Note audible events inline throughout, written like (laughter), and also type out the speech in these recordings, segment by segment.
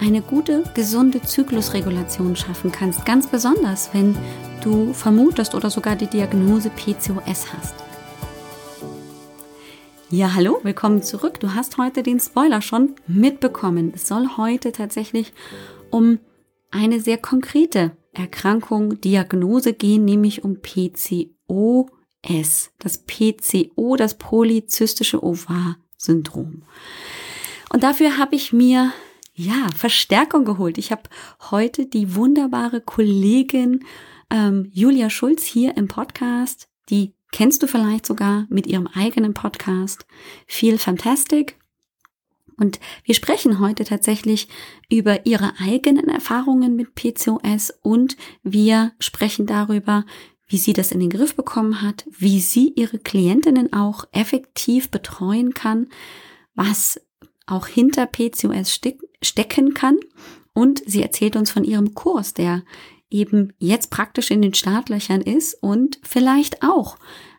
eine gute, gesunde Zyklusregulation schaffen kannst. Ganz besonders, wenn du vermutest oder sogar die Diagnose PCOS hast. Ja, hallo, willkommen zurück. Du hast heute den Spoiler schon mitbekommen. Es soll heute tatsächlich um eine sehr konkrete Erkrankung, Diagnose gehen, nämlich um PCOS. Das PCO, das polyzystische Ovar-Syndrom. Und dafür habe ich mir ja, Verstärkung geholt. Ich habe heute die wunderbare Kollegin ähm, Julia Schulz hier im Podcast. Die kennst du vielleicht sogar mit ihrem eigenen Podcast Feel Fantastic. Und wir sprechen heute tatsächlich über ihre eigenen Erfahrungen mit PCOS und wir sprechen darüber, wie sie das in den Griff bekommen hat, wie sie ihre Klientinnen auch effektiv betreuen kann, was auch hinter PCOS stecken kann. Und sie erzählt uns von ihrem Kurs, der eben jetzt praktisch in den Startlöchern ist und vielleicht auch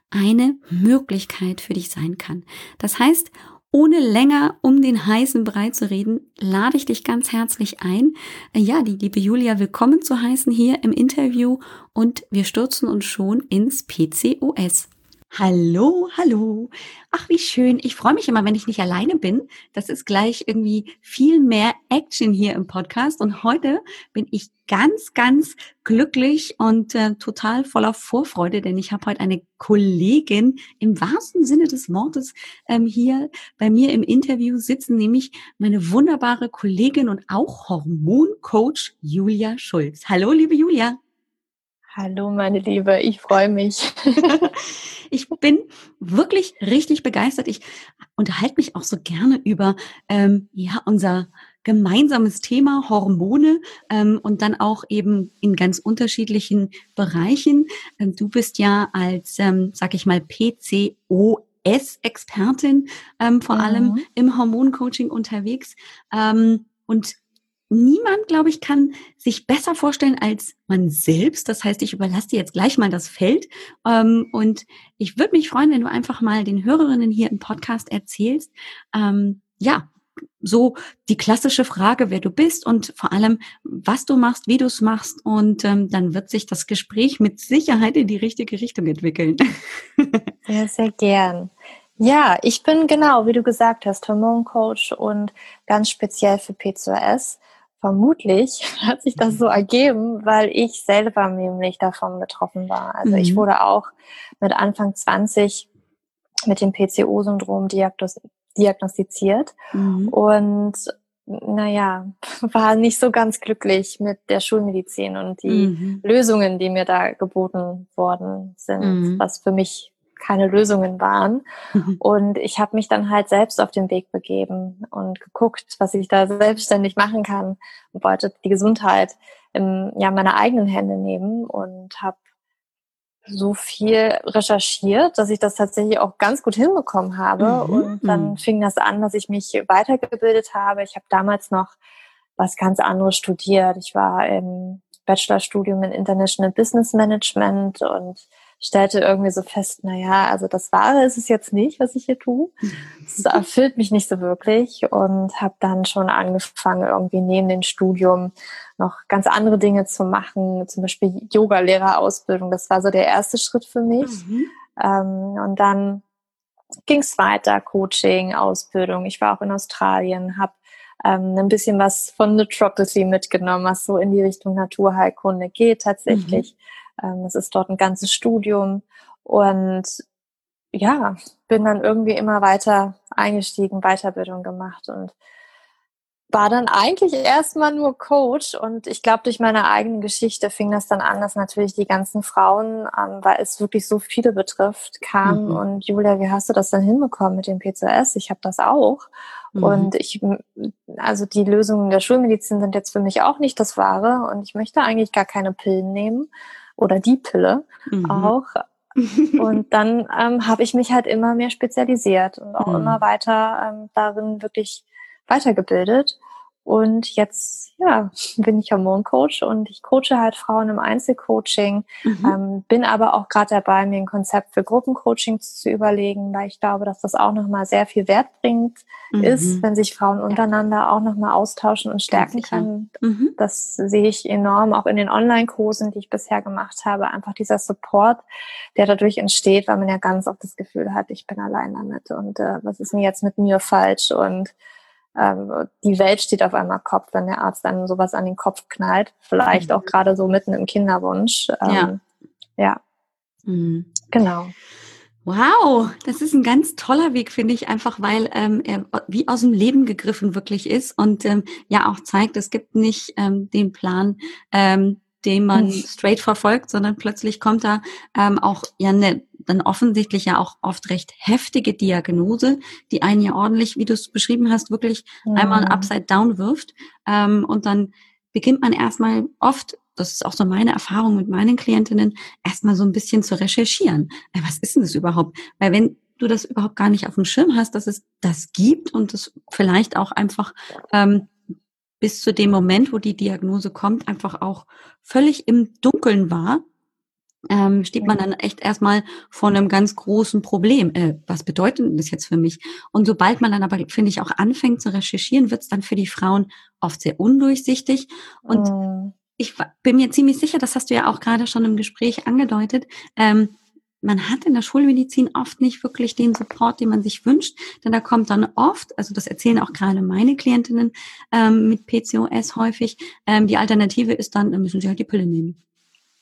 eine Möglichkeit für dich sein kann. Das heißt, ohne länger um den heißen Brei zu reden, lade ich dich ganz herzlich ein, ja, die liebe Julia willkommen zu heißen hier im Interview und wir stürzen uns schon ins PCOS. Hallo, hallo. Ach, wie schön. Ich freue mich immer, wenn ich nicht alleine bin. Das ist gleich irgendwie viel mehr Action hier im Podcast. Und heute bin ich ganz, ganz glücklich und äh, total voller Vorfreude, denn ich habe heute eine Kollegin im wahrsten Sinne des Wortes ähm, hier bei mir im Interview sitzen, nämlich meine wunderbare Kollegin und auch Hormoncoach Julia Schulz. Hallo, liebe Julia. Hallo, meine Liebe, ich freue mich. (laughs) ich bin wirklich richtig begeistert. Ich unterhalte mich auch so gerne über ähm, ja unser gemeinsames Thema Hormone ähm, und dann auch eben in ganz unterschiedlichen Bereichen. Ähm, du bist ja als, ähm, sag ich mal, PCOS-Expertin ähm, vor mhm. allem im Hormoncoaching unterwegs. Ähm, und niemand, glaube ich, kann sich besser vorstellen als man selbst. Das heißt, ich überlasse dir jetzt gleich mal das Feld. Ähm, und ich würde mich freuen, wenn du einfach mal den Hörerinnen hier im Podcast erzählst, ähm, ja, so die klassische Frage, wer du bist und vor allem, was du machst, wie du es machst. Und ähm, dann wird sich das Gespräch mit Sicherheit in die richtige Richtung entwickeln. (laughs) Ja, sehr gern. Ja, ich bin genau, wie du gesagt hast, Hormoncoach und ganz speziell für PCOS. Vermutlich (laughs) hat sich das so ergeben, weil ich selber nämlich davon betroffen war. Also mhm. ich wurde auch mit Anfang 20 mit dem PCO-Syndrom diagnostiziert mhm. und naja, (laughs) war nicht so ganz glücklich mit der Schulmedizin und die mhm. Lösungen, die mir da geboten worden sind, mhm. was für mich keine Lösungen waren. Mhm. Und ich habe mich dann halt selbst auf den Weg begeben und geguckt, was ich da selbstständig machen kann und wollte die Gesundheit in ja, meine eigenen Hände nehmen und habe so viel recherchiert, dass ich das tatsächlich auch ganz gut hinbekommen habe. Mhm. Und dann fing das an, dass ich mich weitergebildet habe. Ich habe damals noch was ganz anderes studiert. Ich war im Bachelorstudium in International Business Management und stellte irgendwie so fest, na ja, also das Wahre ist es jetzt nicht, was ich hier tue. Es (laughs) erfüllt mich nicht so wirklich und habe dann schon angefangen, irgendwie neben dem Studium noch ganz andere Dinge zu machen, zum Beispiel Yoga-Lehrerausbildung. Das war so der erste Schritt für mich. Mhm. Ähm, und dann ging es weiter, Coaching, Ausbildung. Ich war auch in Australien, habe ähm, ein bisschen was von Naturopathy mitgenommen, was so in die Richtung Naturheilkunde geht tatsächlich. Mhm es ist dort ein ganzes Studium und ja, bin dann irgendwie immer weiter eingestiegen, Weiterbildung gemacht und war dann eigentlich erstmal nur Coach und ich glaube, durch meine eigene Geschichte fing das dann an, dass natürlich die ganzen Frauen, ähm, weil es wirklich so viele betrifft, kamen mhm. und Julia, wie hast du das dann hinbekommen mit dem PCS? Ich habe das auch. Mhm. Und ich, also die Lösungen der Schulmedizin sind jetzt für mich auch nicht das Wahre und ich möchte eigentlich gar keine Pillen nehmen oder die Pille mhm. auch. und dann ähm, habe ich mich halt immer mehr spezialisiert und auch mhm. immer weiter ähm, darin wirklich weitergebildet. Und jetzt, ja, bin ich Hormoncoach und ich coache halt Frauen im Einzelcoaching, mhm. ähm, bin aber auch gerade dabei, mir ein Konzept für Gruppencoaching zu überlegen, weil ich glaube, dass das auch nochmal sehr viel Wert bringt, mhm. ist, wenn sich Frauen untereinander auch nochmal austauschen und stärken können. Mhm. Das sehe ich enorm, auch in den Online-Kursen, die ich bisher gemacht habe, einfach dieser Support, der dadurch entsteht, weil man ja ganz oft das Gefühl hat, ich bin allein damit und äh, was ist denn jetzt mit mir falsch und die Welt steht auf einmal Kopf, wenn der Arzt einem sowas an den Kopf knallt. Vielleicht mhm. auch gerade so mitten im Kinderwunsch. Ähm, ja. Ja. Mhm. Genau. Wow, das ist ein ganz toller Weg, finde ich, einfach weil ähm, er wie aus dem Leben gegriffen wirklich ist und ähm, ja auch zeigt, es gibt nicht ähm, den Plan, ähm, den man straight verfolgt, sondern plötzlich kommt da ähm, auch ja eine dann offensichtlich ja auch oft recht heftige Diagnose, die einen ja ordentlich, wie du es beschrieben hast, wirklich mhm. einmal upside down wirft. Ähm, und dann beginnt man erstmal oft, das ist auch so meine Erfahrung mit meinen Klientinnen, erstmal so ein bisschen zu recherchieren. Äh, was ist denn das überhaupt? Weil wenn du das überhaupt gar nicht auf dem Schirm hast, dass es das gibt und es vielleicht auch einfach ähm, bis zu dem Moment, wo die Diagnose kommt, einfach auch völlig im Dunkeln war, ähm, steht man dann echt erstmal vor einem ganz großen Problem. Äh, was bedeutet das jetzt für mich? Und sobald man dann aber, finde ich, auch anfängt zu recherchieren, wird es dann für die Frauen oft sehr undurchsichtig. Und oh. ich bin mir ziemlich sicher, das hast du ja auch gerade schon im Gespräch angedeutet, ähm, man hat in der Schulmedizin oft nicht wirklich den Support, den man sich wünscht, denn da kommt dann oft, also das erzählen auch gerade meine Klientinnen ähm, mit PCOS häufig, ähm, die Alternative ist dann, dann müssen sie halt die Pille nehmen.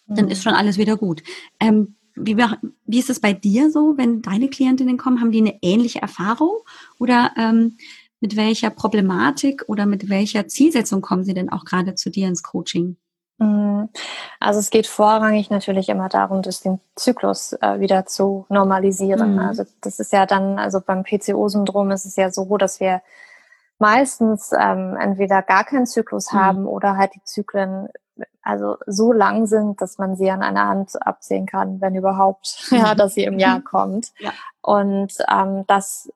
Dann mhm. ist schon alles wieder gut. Ähm, wie, wie ist es bei dir so, wenn deine Klientinnen kommen? Haben die eine ähnliche Erfahrung oder ähm, mit welcher Problematik oder mit welcher Zielsetzung kommen sie denn auch gerade zu dir ins Coaching? Mhm. Also es geht vorrangig natürlich immer darum, das den Zyklus äh, wieder zu normalisieren. Mhm. Also das ist ja dann, also beim PCO-Syndrom ist es ja so, dass wir meistens ähm, entweder gar keinen Zyklus mhm. haben oder halt die Zyklen also so lang sind, dass man sie an einer Hand abzählen kann, wenn überhaupt, (laughs) ja, dass sie im Jahr (laughs) kommt. Ja. Und ähm, das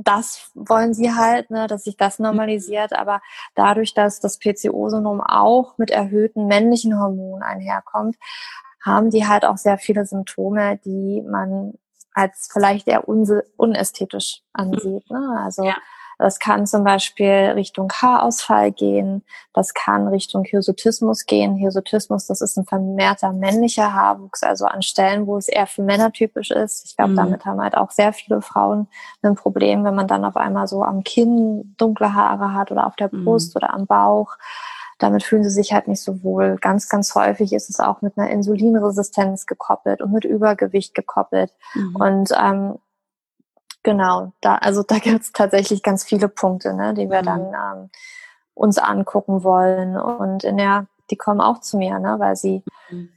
das wollen sie halt, ne, dass sich das normalisiert. Aber dadurch, dass das PCO-Syndrom auch mit erhöhten männlichen Hormonen einherkommt, haben die halt auch sehr viele Symptome, die man als vielleicht eher unästhetisch ansieht. Ne? Also ja. Das kann zum Beispiel Richtung Haarausfall gehen. Das kann Richtung Hirsutismus gehen. Hirsutismus, das ist ein vermehrter männlicher Haarwuchs, also an Stellen, wo es eher für Männer typisch ist. Ich glaube, mhm. damit haben halt auch sehr viele Frauen ein Problem, wenn man dann auf einmal so am Kinn dunkle Haare hat oder auf der mhm. Brust mhm. oder am Bauch damit fühlen sie sich halt nicht so wohl. Ganz, ganz häufig ist es auch mit einer Insulinresistenz gekoppelt und mit Übergewicht gekoppelt. Mhm. Und ähm, Genau, da, also da gibt es tatsächlich ganz viele Punkte, ne, die wir mhm. dann ähm, uns angucken wollen. Und in der, die kommen auch zu mir, ne, weil sie mhm.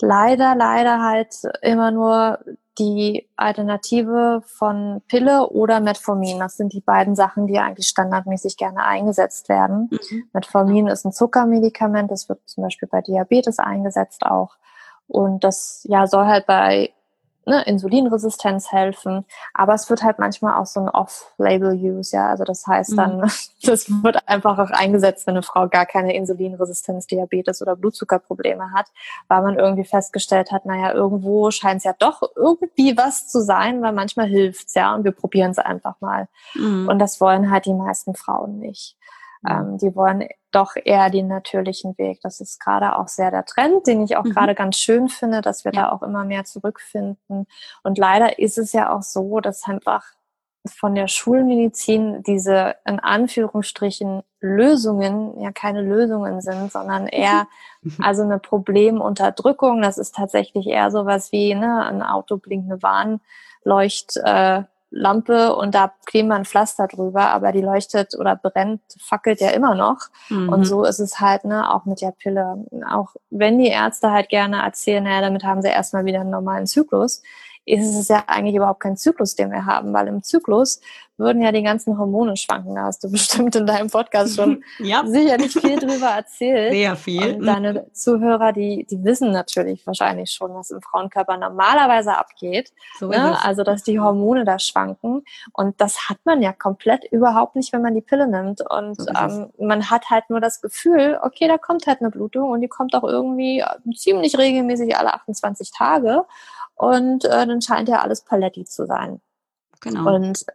leider, leider halt immer nur die Alternative von Pille oder Metformin. Das sind die beiden Sachen, die eigentlich standardmäßig gerne eingesetzt werden. Mhm. Metformin ist ein Zuckermedikament, das wird zum Beispiel bei Diabetes eingesetzt auch. Und das ja soll halt bei ne, Insulinresistenz helfen. Aber es wird halt manchmal auch so ein Off-Label-Use, ja. Also das heißt dann, mhm. (laughs) das wird einfach auch eingesetzt, wenn eine Frau gar keine Insulinresistenz, Diabetes oder Blutzuckerprobleme hat, weil man irgendwie festgestellt hat, naja, irgendwo scheint es ja doch irgendwie was zu sein, weil manchmal hilft's, ja, und wir probieren es einfach mal. Mhm. Und das wollen halt die meisten Frauen nicht. Mhm. Ähm, die wollen doch eher den natürlichen Weg. Das ist gerade auch sehr der Trend, den ich auch mhm. gerade ganz schön finde, dass wir ja. da auch immer mehr zurückfinden. Und leider ist es ja auch so, dass einfach von der Schulmedizin diese in Anführungsstrichen Lösungen ja keine Lösungen sind, sondern eher also eine Problemunterdrückung. Das ist tatsächlich eher sowas wie ne, ein Auto blinkt eine Warnleucht. Äh, Lampe und da kleben wir ein Pflaster drüber, aber die leuchtet oder brennt, fackelt ja immer noch. Mhm. Und so ist es halt, ne, auch mit der Pille. Auch wenn die Ärzte halt gerne erzählen, naja, damit haben sie erstmal wieder einen normalen Zyklus, ist es ja eigentlich überhaupt kein Zyklus, den wir haben, weil im Zyklus würden ja die ganzen Hormone schwanken. Da hast du bestimmt in deinem Podcast schon (laughs) ja. sicherlich viel drüber erzählt. Sehr viel. Und deine Zuhörer, die, die wissen natürlich wahrscheinlich schon, was im Frauenkörper normalerweise abgeht. So ne? Also, dass die Hormone da schwanken. Und das hat man ja komplett überhaupt nicht, wenn man die Pille nimmt. Und so ähm, man hat halt nur das Gefühl, okay, da kommt halt eine Blutung und die kommt auch irgendwie ziemlich regelmäßig alle 28 Tage. Und äh, dann scheint ja alles paletti zu sein. Genau. Und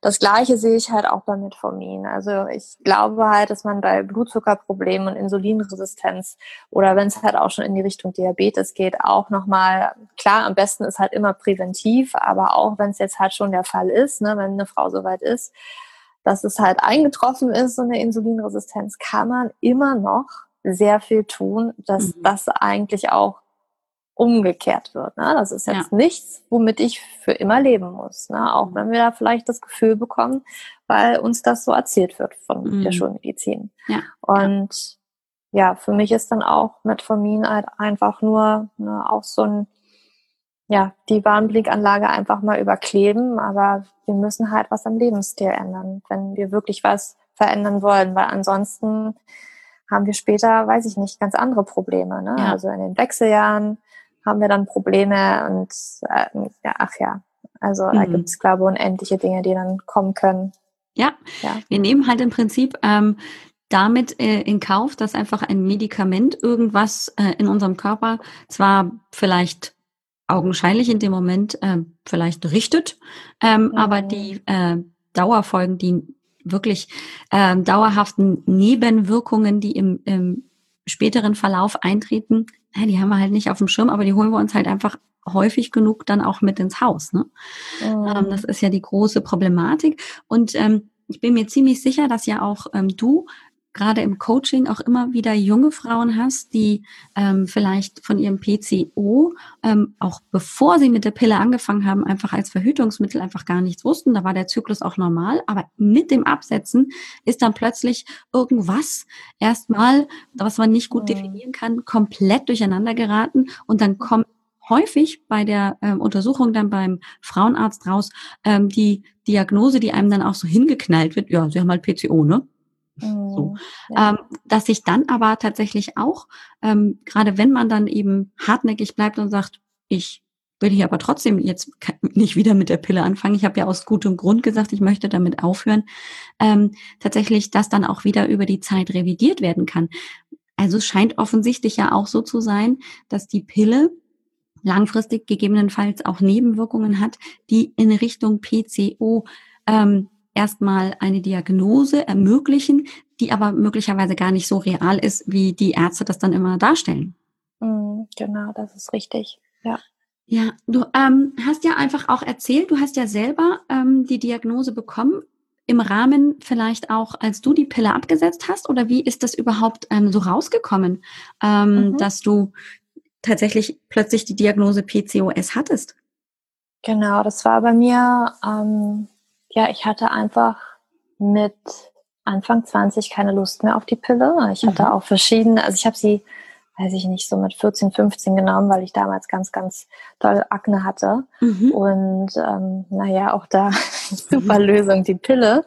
das Gleiche sehe ich halt auch bei Metformin. Also ich glaube halt, dass man bei Blutzuckerproblemen und Insulinresistenz oder wenn es halt auch schon in die Richtung Diabetes geht, auch nochmal, klar, am besten ist halt immer präventiv, aber auch wenn es jetzt halt schon der Fall ist, ne, wenn eine Frau soweit ist, dass es halt eingetroffen ist, so eine Insulinresistenz, kann man immer noch sehr viel tun, dass mhm. das eigentlich auch umgekehrt wird. Ne? Das ist jetzt ja. nichts, womit ich für immer leben muss. Ne? Auch mhm. wenn wir da vielleicht das Gefühl bekommen, weil uns das so erzählt wird von mhm. der Schulmedizin. Ja. Und ja. ja. für mich ist dann auch Metformin halt einfach nur ne, auch so ein, ja, die Warnblinkanlage einfach mal überkleben, aber wir müssen halt was am Lebensstil ändern, wenn wir wirklich was verändern wollen, weil ansonsten haben wir später, weiß ich nicht, ganz andere Probleme. Ne? Ja. Also in den Wechseljahren haben wir dann Probleme und äh, ja, ach ja, also mhm. da gibt es, glaube ich, unendliche Dinge, die dann kommen können. Ja, ja. wir nehmen halt im Prinzip ähm, damit äh, in Kauf, dass einfach ein Medikament irgendwas äh, in unserem Körper zwar vielleicht augenscheinlich in dem Moment äh, vielleicht richtet, ähm, mhm. aber die äh, Dauerfolgen, die wirklich äh, dauerhaften Nebenwirkungen, die im, im späteren Verlauf eintreten, die haben wir halt nicht auf dem Schirm, aber die holen wir uns halt einfach häufig genug dann auch mit ins Haus. Ne? Mhm. Ähm, das ist ja die große Problematik. Und ähm, ich bin mir ziemlich sicher, dass ja auch ähm, du gerade im Coaching auch immer wieder junge Frauen hast, die ähm, vielleicht von ihrem PCO, ähm, auch bevor sie mit der Pille angefangen haben, einfach als Verhütungsmittel einfach gar nichts wussten. Da war der Zyklus auch normal. Aber mit dem Absetzen ist dann plötzlich irgendwas erstmal, was man nicht gut mhm. definieren kann, komplett durcheinander geraten. Und dann kommt häufig bei der ähm, Untersuchung dann beim Frauenarzt raus ähm, die Diagnose, die einem dann auch so hingeknallt wird. Ja, sie haben halt PCO, ne? So. Mhm, ja. Ähm, dass sich dann aber tatsächlich auch, ähm, gerade wenn man dann eben hartnäckig bleibt und sagt, ich will hier aber trotzdem jetzt nicht wieder mit der Pille anfangen. Ich habe ja aus gutem Grund gesagt, ich möchte damit aufhören. Ähm, tatsächlich, dass dann auch wieder über die Zeit revidiert werden kann. Also es scheint offensichtlich ja auch so zu sein, dass die Pille langfristig gegebenenfalls auch Nebenwirkungen hat, die in Richtung PCO ähm, erstmal eine Diagnose ermöglichen, die aber möglicherweise gar nicht so real ist, wie die Ärzte das dann immer darstellen. Mm, genau, das ist richtig. Ja. Ja, du ähm, hast ja einfach auch erzählt, du hast ja selber ähm, die Diagnose bekommen, im Rahmen vielleicht auch, als du die Pille abgesetzt hast, oder wie ist das überhaupt ähm, so rausgekommen, ähm, mhm. dass du tatsächlich plötzlich die Diagnose PCOS hattest? Genau, das war bei mir ähm, ja, ich hatte einfach mit Anfang 20 keine Lust mehr auf die Pille. Ich hatte mhm. auch verschiedene, also ich habe sie, weiß ich nicht, so mit 14, 15 genommen, weil ich damals ganz, ganz toll Akne hatte. Mhm. Und ähm, naja, auch da (laughs) super mhm. Lösung, die Pille.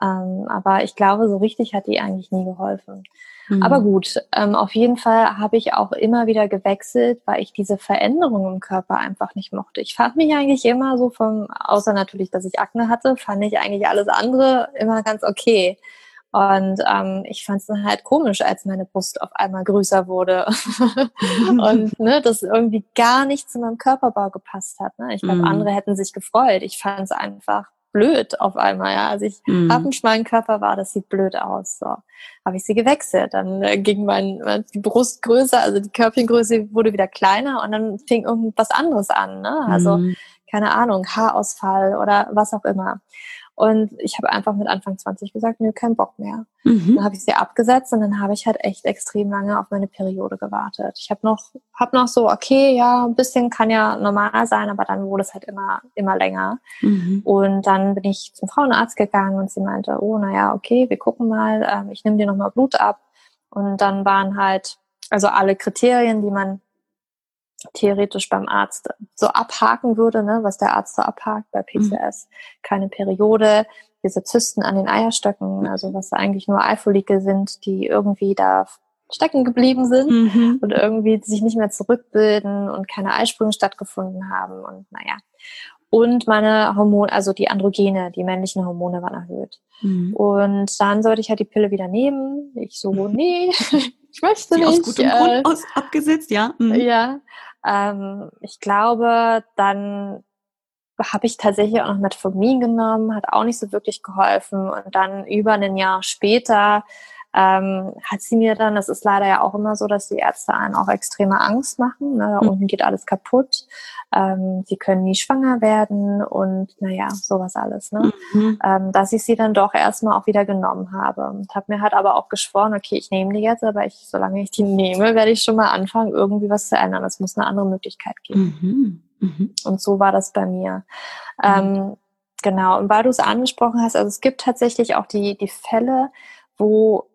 Ähm, aber ich glaube, so richtig hat die eigentlich nie geholfen. Mhm. Aber gut, ähm, auf jeden Fall habe ich auch immer wieder gewechselt, weil ich diese Veränderung im Körper einfach nicht mochte. Ich fand mich eigentlich immer so vom, außer natürlich, dass ich Akne hatte, fand ich eigentlich alles andere immer ganz okay. Und ähm, ich fand es dann halt komisch, als meine Brust auf einmal größer wurde (laughs) und (laughs) ne, das irgendwie gar nicht zu meinem Körperbau gepasst hat. Ne? Ich glaube, mm. andere hätten sich gefreut. Ich fand es einfach blöd auf einmal, ja. Also ich mhm. habe einen schmalen Körper war, das sieht blöd aus. So habe ich sie gewechselt. Dann äh, ging mein die Brustgröße, also die Körbchengröße wurde wieder kleiner und dann fing irgendwas anderes an. Ne? Also mhm. keine Ahnung, Haarausfall oder was auch immer. Und ich habe einfach mit Anfang 20 gesagt, nö, kein Bock mehr. Mhm. Dann habe ich sie abgesetzt und dann habe ich halt echt extrem lange auf meine Periode gewartet. Ich habe noch, hab noch so, okay, ja, ein bisschen kann ja normal sein, aber dann wurde es halt immer, immer länger. Mhm. Und dann bin ich zum Frauenarzt gegangen und sie meinte, oh, naja, okay, wir gucken mal, ähm, ich nehme dir nochmal Blut ab. Und dann waren halt, also alle Kriterien, die man theoretisch beim Arzt so abhaken würde, ne, was der Arzt so abhakt bei PCS. Mhm. Keine Periode, diese Zysten an den Eierstöcken, also was eigentlich nur Eifolike sind, die irgendwie da stecken geblieben sind mhm. und irgendwie sich nicht mehr zurückbilden und keine Eisprünge stattgefunden haben und naja. Und meine Hormone, also die Androgene, die männlichen Hormone waren erhöht. Mhm. Und dann sollte ich halt die Pille wieder nehmen. Ich so, (laughs) nee, ich möchte nicht. Aus gutem äh, Grund aus, abgesetzt, ja. Mhm. Ja, ähm, ich glaube, dann habe ich tatsächlich auch noch Metformin genommen, hat auch nicht so wirklich geholfen. Und dann über ein Jahr später ähm, hat sie mir dann, das ist leider ja auch immer so, dass die Ärzte einen auch extreme Angst machen. Ne? Da mhm. unten geht alles kaputt. Ähm, sie können nie schwanger werden und naja, sowas alles. Ne? Mhm. Ähm, dass ich sie dann doch erstmal auch wieder genommen habe. Und habe mir halt aber auch geschworen, okay, ich nehme die jetzt, aber ich, solange ich die nehme, werde ich schon mal anfangen, irgendwie was zu ändern. Es muss eine andere Möglichkeit geben. Mhm. mhm. Und so war das bei mir. Ähm, genau, und weil du es angesprochen hast, also es gibt tatsächlich auch die, die Fälle, wo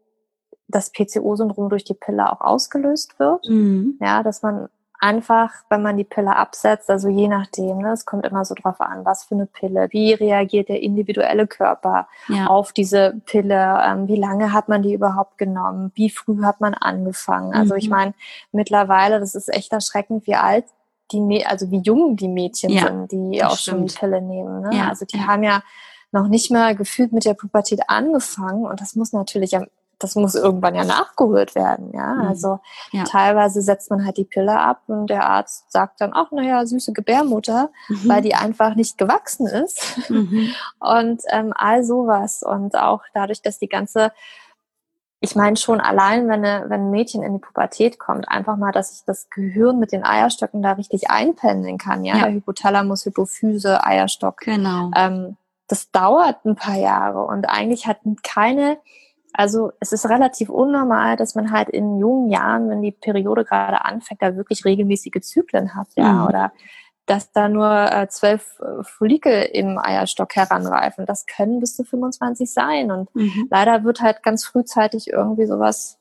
das PCO-Syndrom durch die Pille auch ausgelöst wird. Mhm. Ja, dass man einfach, wenn man die Pille absetzt, also je nachdem, ne, es kommt immer so drauf an, was für eine Pille, wie reagiert der individuelle Körper ja. auf diese Pille, ähm, wie lange hat man die überhaupt genommen, wie früh hat man angefangen. Also ich mhm. meine, mittlerweile, das ist echt erschreckend, wie alt die, also wie jung die Mädchen ja, sind, die auch stimmt. schon die Pille nehmen. Ne? Ja, also die haben ja noch nicht mal gefühlt mit der Pubertät angefangen und das muss natürlich am das muss irgendwann ja nachgeholt werden, ja. Mhm. Also ja. teilweise setzt man halt die Pille ab und der Arzt sagt dann, ach naja, süße Gebärmutter, mhm. weil die einfach nicht gewachsen ist. Mhm. (laughs) Und ähm, all sowas. Und auch dadurch, dass die ganze ich meine schon allein, wenn, eine, wenn ein Mädchen in die Pubertät kommt, einfach mal, dass sich das Gehirn mit den Eierstöcken da richtig einpendeln kann, ja, ja. Hypothalamus, Hypophyse, Eierstock. Genau. Ähm, das dauert ein paar Jahre und eigentlich hat keine also es ist relativ unnormal, dass man halt in jungen Jahren, wenn die Periode gerade anfängt, da wirklich regelmäßige Zyklen hat, ja, mhm. oder dass da nur äh, zwölf äh, Follikel im Eierstock heranreifen. Das können bis zu 25 sein. Und mhm. leider wird halt ganz frühzeitig irgendwie sowas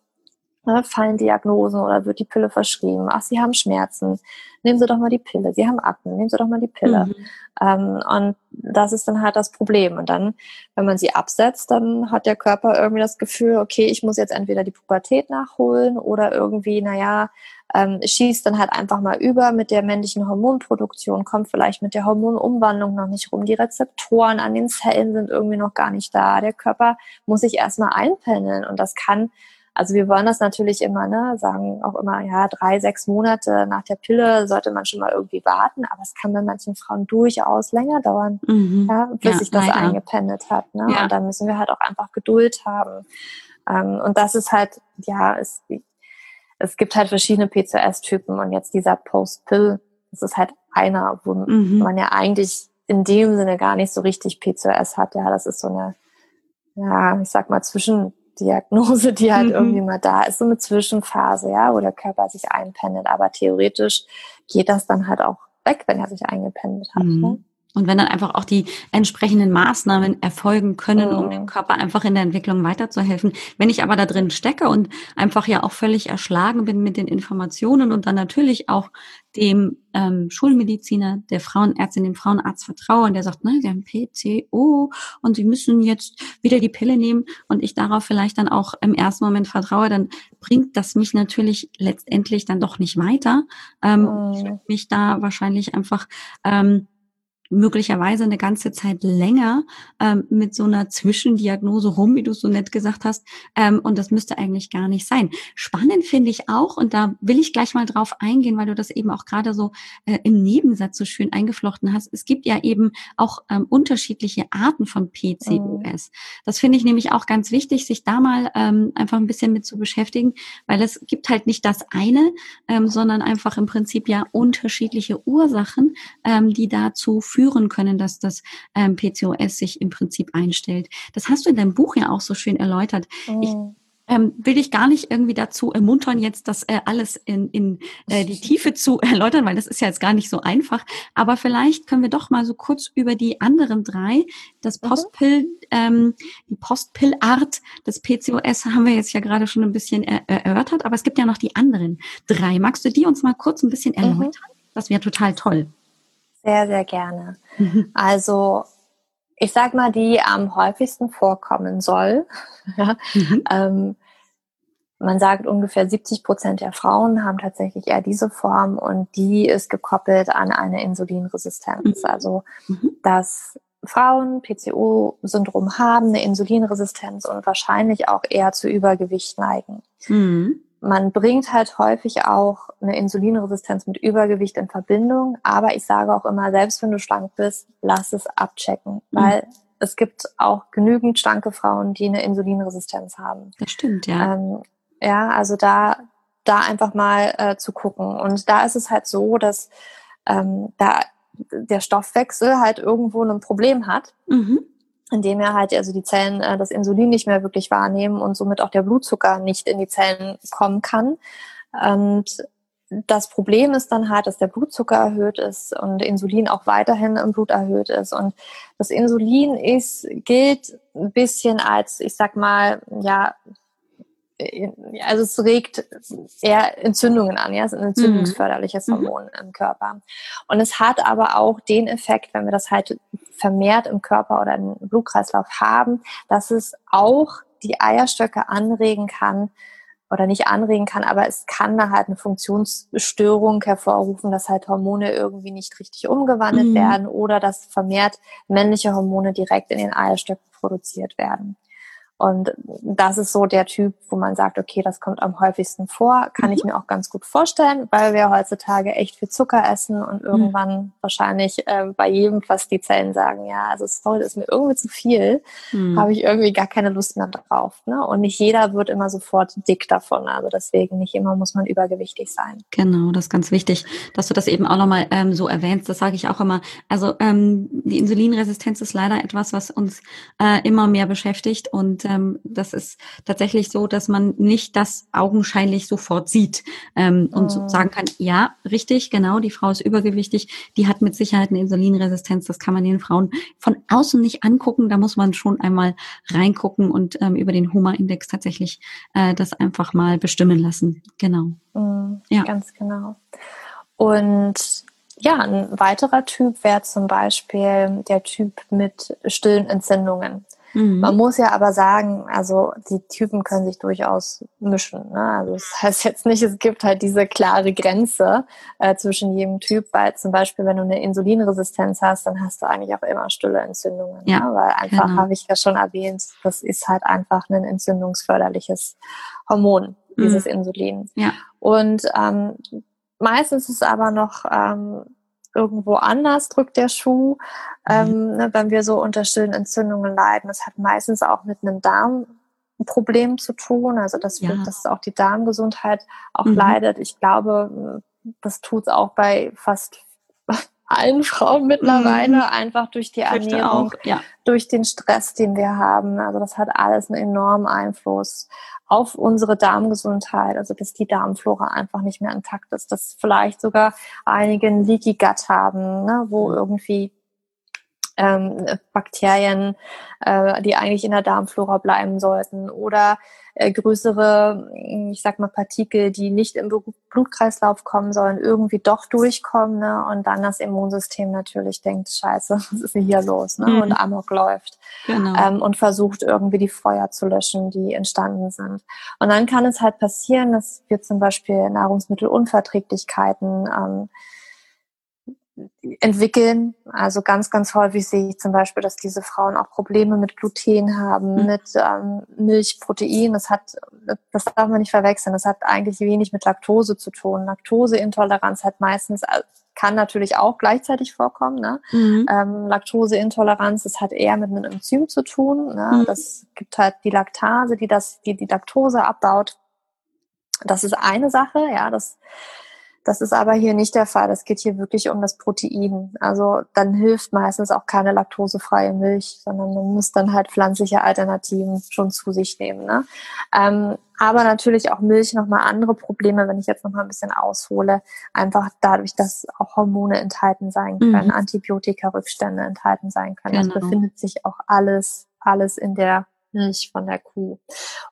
ne, fallen Diagnosen oder wird die Pille verschrieben. Ach, Sie haben Schmerzen, nehmen Sie doch mal die Pille. Sie haben Akne, nehmen Sie doch mal die Pille. Mhm. Ähm, und das ist dann halt das Problem. Und dann, wenn man sie absetzt, dann hat der Körper irgendwie das Gefühl, okay, ich muss jetzt entweder die Pubertät nachholen oder irgendwie, naja, ähm, schießt dann halt einfach mal über mit der männlichen Hormonproduktion, kommt vielleicht mit der Hormonumwandlung noch nicht rum. Die Rezeptoren an den Zellen sind irgendwie noch gar nicht da. Der Körper muss sich erstmal einpendeln und das kann also wir wollen das natürlich immer, ne, sagen auch immer, ja, drei, sechs Monate nach der Pille sollte man schon mal irgendwie warten, aber es kann bei manchen Frauen durchaus länger dauern, mhm. ja, bis ja, sich das leider. eingependelt hat. Ne? Ja. Und dann müssen wir halt auch einfach Geduld haben. Ähm, und das ist halt, ja, es, es gibt halt verschiedene PCOS-Typen und jetzt dieser Post-Pill, das ist halt einer, wo mhm. man ja eigentlich in dem Sinne gar nicht so richtig PCOS hat. Ja, das ist so eine, ja, ich sag mal, zwischen Diagnose, die halt mhm. irgendwie mal da ist, so eine Zwischenphase, ja, wo der Körper sich einpendelt. Aber theoretisch geht das dann halt auch weg, wenn er sich eingependelt hat. Mhm. Ne? Und wenn dann einfach auch die entsprechenden Maßnahmen erfolgen können, um dem Körper einfach in der Entwicklung weiterzuhelfen. Wenn ich aber da drin stecke und einfach ja auch völlig erschlagen bin mit den Informationen und dann natürlich auch dem ähm, Schulmediziner, der Frauenärztin, dem Frauenarzt vertraue und der sagt, ne, sie haben PCO und sie müssen jetzt wieder die Pille nehmen und ich darauf vielleicht dann auch im ersten Moment vertraue, dann bringt das mich natürlich letztendlich dann doch nicht weiter. Ähm, oh. Ich mich da wahrscheinlich einfach ähm, möglicherweise eine ganze Zeit länger ähm, mit so einer Zwischendiagnose rum, wie du so nett gesagt hast. Ähm, und das müsste eigentlich gar nicht sein. Spannend finde ich auch, und da will ich gleich mal drauf eingehen, weil du das eben auch gerade so äh, im Nebensatz so schön eingeflochten hast. Es gibt ja eben auch ähm, unterschiedliche Arten von PCOS. Mhm. Das finde ich nämlich auch ganz wichtig, sich da mal ähm, einfach ein bisschen mit zu beschäftigen, weil es gibt halt nicht das eine, ähm, sondern einfach im Prinzip ja unterschiedliche Ursachen, ähm, die dazu führen, führen können, dass das ähm, PCOS sich im Prinzip einstellt. Das hast du in deinem Buch ja auch so schön erläutert. Oh. Ich ähm, will ich gar nicht irgendwie dazu ermuntern, jetzt das äh, alles in, in äh, die Tiefe zu (laughs) erläutern, weil das ist ja jetzt gar nicht so einfach. Aber vielleicht können wir doch mal so kurz über die anderen drei, das mhm. Postpill, ähm, die Postpillart des PCOS haben wir jetzt ja gerade schon ein bisschen er erörtert, aber es gibt ja noch die anderen drei. Magst du die uns mal kurz ein bisschen mhm. erläutern? Mhm. Das wäre total toll. Sehr, sehr gerne. Mhm. Also ich sag mal, die am häufigsten vorkommen soll. (laughs) ja, mhm. ähm, man sagt, ungefähr 70 Prozent der Frauen haben tatsächlich eher diese Form und die ist gekoppelt an eine Insulinresistenz. Mhm. Also, mhm. dass Frauen PCO-Syndrom haben, eine Insulinresistenz und wahrscheinlich auch eher zu Übergewicht neigen. Mhm. Man bringt halt häufig auch eine Insulinresistenz mit Übergewicht in Verbindung, aber ich sage auch immer, selbst wenn du schlank bist, lass es abchecken, mhm. weil es gibt auch genügend schlanke Frauen, die eine Insulinresistenz haben. Das stimmt, ja. Ähm, ja, also da, da einfach mal äh, zu gucken. Und da ist es halt so, dass ähm, da der Stoffwechsel halt irgendwo ein Problem hat, mhm. Indem er halt also die Zellen äh, das Insulin nicht mehr wirklich wahrnehmen und somit auch der Blutzucker nicht in die Zellen kommen kann. Und das Problem ist dann halt, dass der Blutzucker erhöht ist und Insulin auch weiterhin im Blut erhöht ist. Und das Insulin ist, gilt ein bisschen als, ich sag mal, ja, also es regt eher Entzündungen an, ja, es ist ein entzündungsförderliches mhm. Hormon mhm. im Körper. Und es hat aber auch den Effekt, wenn wir das halt vermehrt im Körper oder im Blutkreislauf haben, dass es auch die Eierstöcke anregen kann, oder nicht anregen kann, aber es kann da halt eine Funktionsstörung hervorrufen, dass halt Hormone irgendwie nicht richtig umgewandelt mhm. werden oder dass vermehrt männliche Hormone direkt in den Eierstöcken produziert werden. Und das ist so der Typ, wo man sagt, okay, das kommt am häufigsten vor, kann mhm. ich mir auch ganz gut vorstellen, weil wir heutzutage echt viel Zucker essen und mhm. irgendwann mhm. wahrscheinlich äh, bei jedem fast die Zellen sagen, ja, also das ist mir irgendwie zu viel, mhm. habe ich irgendwie gar keine Lust mehr drauf. Ne? Und nicht jeder wird immer sofort dick davon, also deswegen nicht immer muss man übergewichtig sein. Genau, das ist ganz wichtig, dass du das eben auch nochmal ähm, so erwähnst, das sage ich auch immer. Also ähm, die Insulinresistenz ist leider etwas, was uns äh, immer mehr beschäftigt und ähm, das ist tatsächlich so, dass man nicht das augenscheinlich sofort sieht ähm, und oh. sagen kann, ja, richtig, genau, die Frau ist übergewichtig, die hat mit Sicherheit eine Insulinresistenz. Das kann man den Frauen von außen nicht angucken. Da muss man schon einmal reingucken und ähm, über den Huma-Index tatsächlich äh, das einfach mal bestimmen lassen. Genau. Mm, ja. Ganz genau. Und ja, ein weiterer Typ wäre zum Beispiel der Typ mit stillen Entzündungen. Mhm. Man muss ja aber sagen, also die Typen können sich durchaus mischen. Ne? Also das (laughs) heißt jetzt nicht, es gibt halt diese klare Grenze äh, zwischen jedem Typ, weil zum Beispiel, wenn du eine Insulinresistenz hast, dann hast du eigentlich auch immer stille Entzündungen. Ja, ne? Weil einfach, genau. habe ich ja schon erwähnt, das ist halt einfach ein entzündungsförderliches Hormon, dieses mhm. Insulin. Ja. Und ähm, meistens ist es aber noch ähm, irgendwo anders drückt der Schuh, mhm. ähm, ne, wenn wir so unter stillen Entzündungen leiden. Das hat meistens auch mit einem Darmproblem zu tun, also dass, ja. wir, dass auch die Darmgesundheit auch mhm. leidet. Ich glaube, das tut es auch bei fast allen Frauen mittlerweile, mhm. einfach durch die Ernährung, auch, ja. durch den Stress, den wir haben. Also das hat alles einen enormen Einfluss auf unsere Darmgesundheit, also dass die Darmflora einfach nicht mehr intakt ist, dass vielleicht sogar einige ein Leaky Gut haben, ne, wo mhm. irgendwie ähm, Bakterien, äh, die eigentlich in der Darmflora bleiben sollten oder äh, größere, ich sag mal Partikel, die nicht im Blutkreislauf kommen sollen, irgendwie doch durchkommen ne? und dann das Immunsystem natürlich denkt, scheiße, (laughs) was ist denn hier los ne? Mhm. und Amok läuft genau. ähm, und versucht irgendwie die Feuer zu löschen, die entstanden sind. Und dann kann es halt passieren, dass wir zum Beispiel Nahrungsmittelunverträglichkeiten ähm, entwickeln. Also ganz, ganz häufig sehe ich zum Beispiel, dass diese Frauen auch Probleme mit Gluten haben, mhm. mit ähm, Milchprotein. Das hat, das darf man nicht verwechseln. Das hat eigentlich wenig mit Laktose zu tun. Laktoseintoleranz hat meistens äh, kann natürlich auch gleichzeitig vorkommen. Ne? Mhm. Ähm, Laktoseintoleranz, das hat eher mit einem Enzym zu tun. Ne? Mhm. Das gibt halt die Laktase, die das, die die Laktose abbaut. Das ist eine Sache, ja, das Das ist aber hier nicht der Fall. Es geht hier wirklich um das Protein. Also dann hilft meistens auch keine laktosefreie Milch, sondern man muss dann halt pflanzliche Alternativen schon zu sich nehmen. Ne? Ähm, aber natürlich auch Milch nochmal andere Probleme, wenn ich jetzt nochmal ein bisschen aushole, einfach dadurch, dass auch Hormone enthalten sein können, mhm. Antibiotika-Rückstände enthalten sein können. Genau. Das befindet sich auch alles, alles in der Milch von der Kuh.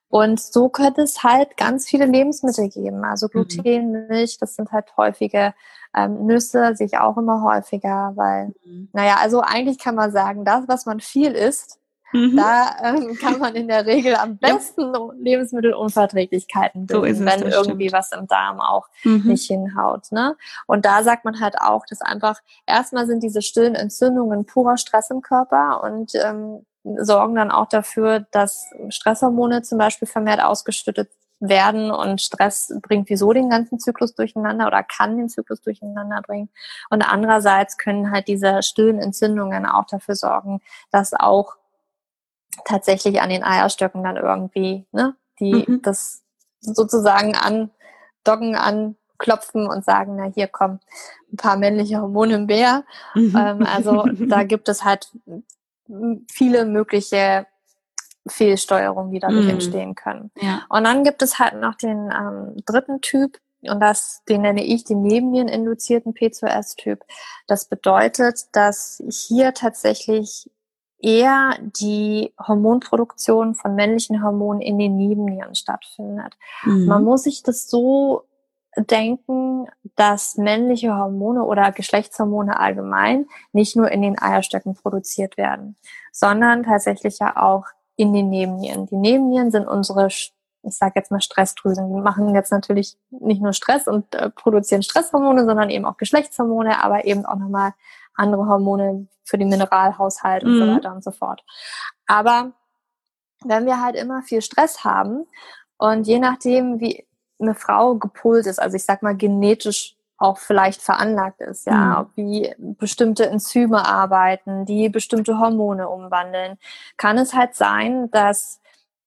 Und so könnte es halt ganz viele Lebensmittel geben. Also mhm. Gluten, Milch, das sind halt häufige ähm, Nüsse, sehe ich auch immer häufiger, weil, mhm. naja, also eigentlich kann man sagen, das, was man viel isst, mhm. da ähm, kann man in der Regel am besten ja. Lebensmittelunverträglichkeiten bilden, so es, wenn irgendwie stimmt. was im Darm auch mhm. nicht hinhaut. Ne? Und da sagt man halt auch, dass einfach erstmal sind diese stillen Entzündungen purer Stress im Körper und ähm, sorgen dann auch dafür, dass Stresshormone zum Beispiel vermehrt ausgeschüttet werden und Stress bringt wieso den ganzen Zyklus durcheinander oder kann den Zyklus durcheinander bringen. Und andererseits können halt diese stillen Entzündungen auch dafür sorgen, dass auch tatsächlich an den Eierstöcken dann irgendwie, ne, die mhm. das sozusagen andocken, anklopfen und sagen, na hier kommen ein paar männliche Hormone mehr. Mhm. Ähm, also da (laughs) gibt es halt viele mögliche Fehlsteuerungen, die dadurch mm. entstehen können. Ja. Und dann gibt es halt noch den ähm, dritten Typ, und das, den nenne ich den nebenniereninduzierten P2S-Typ. Das bedeutet, dass hier tatsächlich eher die Hormonproduktion von männlichen Hormonen in den Nebennieren stattfindet. Mhm. Man muss sich das so denken, dass männliche Hormone oder Geschlechtshormone allgemein nicht nur in den Eierstöcken produziert werden, sondern tatsächlich ja auch in den Nebennieren. Die Nebennieren sind unsere, ich sage jetzt mal Stressdrüsen. Die machen jetzt natürlich nicht nur Stress und äh, produzieren Stresshormone, sondern eben auch Geschlechtshormone, aber eben auch nochmal andere Hormone für den Mineralhaushalt und mhm. so weiter und so fort. Aber wenn wir halt immer viel Stress haben und je nachdem, wie eine Frau gepolt ist, also ich sag mal genetisch auch vielleicht veranlagt ist, ja, mhm. wie bestimmte Enzyme arbeiten, die bestimmte Hormone umwandeln, kann es halt sein, dass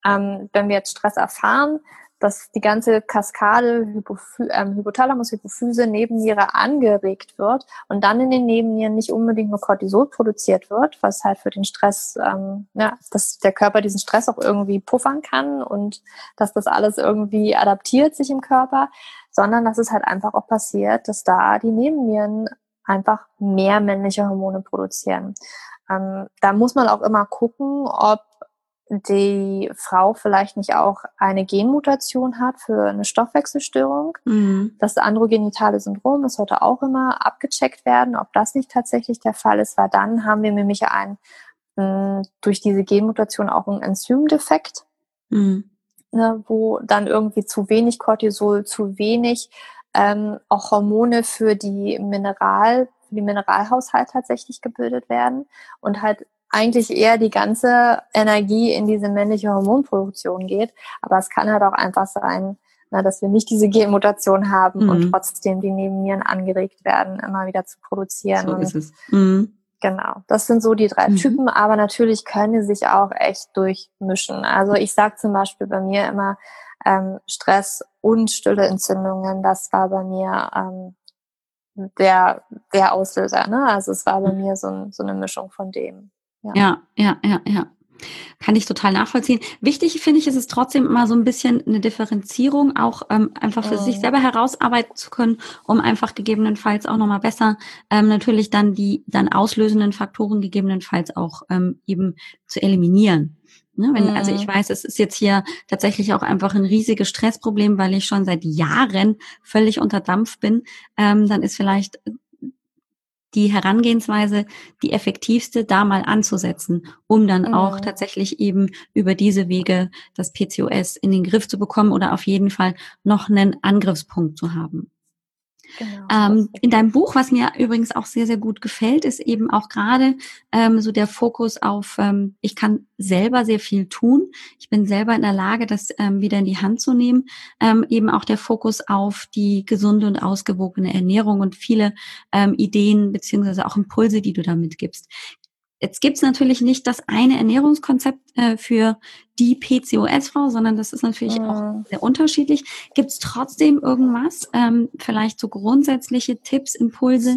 ähm, wenn wir jetzt Stress erfahren, dass die ganze Kaskade Hypophy ähm, Hypothalamus, Hypophyse, Nebenniere angeregt wird und dann in den Nebennieren nicht unbedingt nur Cortisol produziert wird, was halt für den Stress, ähm, ja, dass der Körper diesen Stress auch irgendwie puffern kann und dass das alles irgendwie adaptiert sich im Körper, sondern dass es halt einfach auch passiert, dass da die Nebennieren einfach mehr männliche Hormone produzieren. Ähm, da muss man auch immer gucken, ob die Frau vielleicht nicht auch eine Genmutation hat für eine Stoffwechselstörung. Mhm. Das androgenitale Syndrom ist heute auch immer abgecheckt werden, ob das nicht tatsächlich der Fall ist, weil dann haben wir nämlich ein, durch diese Genmutation auch einen Enzymdefekt, mhm. ne, wo dann irgendwie zu wenig Cortisol, zu wenig ähm, auch Hormone für die Mineral, für die Mineralhaushalt tatsächlich gebildet werden und halt eigentlich eher die ganze Energie in diese männliche Hormonproduktion geht. Aber es kann halt auch einfach sein, na, dass wir nicht diese Genmutation haben mhm. und trotzdem die Nebennieren angeregt werden, immer wieder zu produzieren. So ist es. Mhm. Genau, das sind so die drei mhm. Typen, aber natürlich können sie sich auch echt durchmischen. Also ich sage zum Beispiel bei mir immer ähm, Stress und stille Entzündungen, das war bei mir ähm, der, der Auslöser. Ne? Also es war bei mhm. mir so, so eine Mischung von dem. Ja, ja, ja, ja. ja. Kann ich total nachvollziehen. Wichtig finde ich, ist es trotzdem immer so ein bisschen eine Differenzierung, auch ähm, einfach für oh. sich selber herausarbeiten zu können, um einfach gegebenenfalls auch nochmal besser ähm, natürlich dann die dann auslösenden Faktoren gegebenenfalls auch ähm, eben zu eliminieren. Ne, wenn, Also ich mhm. weiß, es ist jetzt hier tatsächlich auch einfach ein riesiges Stressproblem, weil ich schon seit Jahren völlig unter Dampf bin. Ähm, dann ist vielleicht die Herangehensweise die effektivste, da mal anzusetzen, um dann mhm. auch tatsächlich eben über diese Wege das PCOS in den Griff zu bekommen oder auf jeden Fall noch einen Angriffspunkt zu haben. Genau, ähm, in deinem Buch, was mir übrigens auch sehr, sehr gut gefällt, ist eben auch gerade ähm, so der Fokus auf, ähm, ich kann selber sehr viel tun. Ich bin selber in der Lage, das ähm, wieder in die Hand zu nehmen. Ähm, eben auch der Fokus auf die gesunde und ausgewogene Ernährung und viele ähm, Ideen beziehungsweise auch Impulse, die du da mitgibst. Jetzt gibt's natürlich nicht das eine Ernährungskonzept äh, für die PCOS-Frau, sondern das ist natürlich mhm. auch sehr unterschiedlich. Gibt's trotzdem irgendwas, ähm, vielleicht so grundsätzliche Tipps, Impulse,